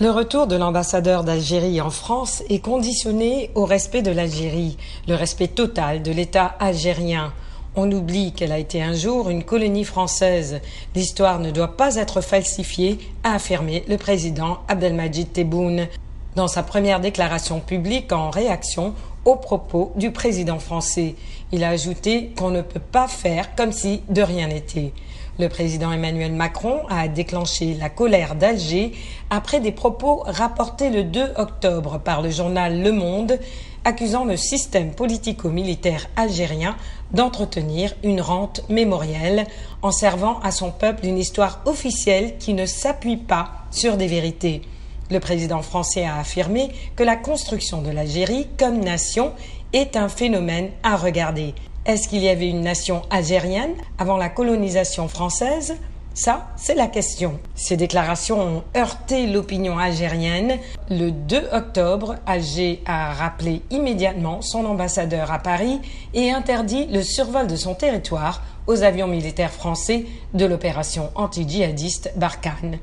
Le retour de l'ambassadeur d'Algérie en France est conditionné au respect de l'Algérie, le respect total de l'État algérien. On oublie qu'elle a été un jour une colonie française. L'histoire ne doit pas être falsifiée, a affirmé le président Abdelmajid Tebboune dans sa première déclaration publique en réaction aux propos du président français. Il a ajouté qu'on ne peut pas faire comme si de rien n'était. Le président Emmanuel Macron a déclenché la colère d'Alger après des propos rapportés le 2 octobre par le journal Le Monde accusant le système politico-militaire algérien d'entretenir une rente mémorielle en servant à son peuple une histoire officielle qui ne s'appuie pas sur des vérités. Le président français a affirmé que la construction de l'Algérie comme nation est un phénomène à regarder. Est-ce qu'il y avait une nation algérienne avant la colonisation française? Ça, c'est la question. Ces déclarations ont heurté l'opinion algérienne. Le 2 octobre, Alger a rappelé immédiatement son ambassadeur à Paris et interdit le survol de son territoire aux avions militaires français de l'opération anti-djihadiste Barkhane.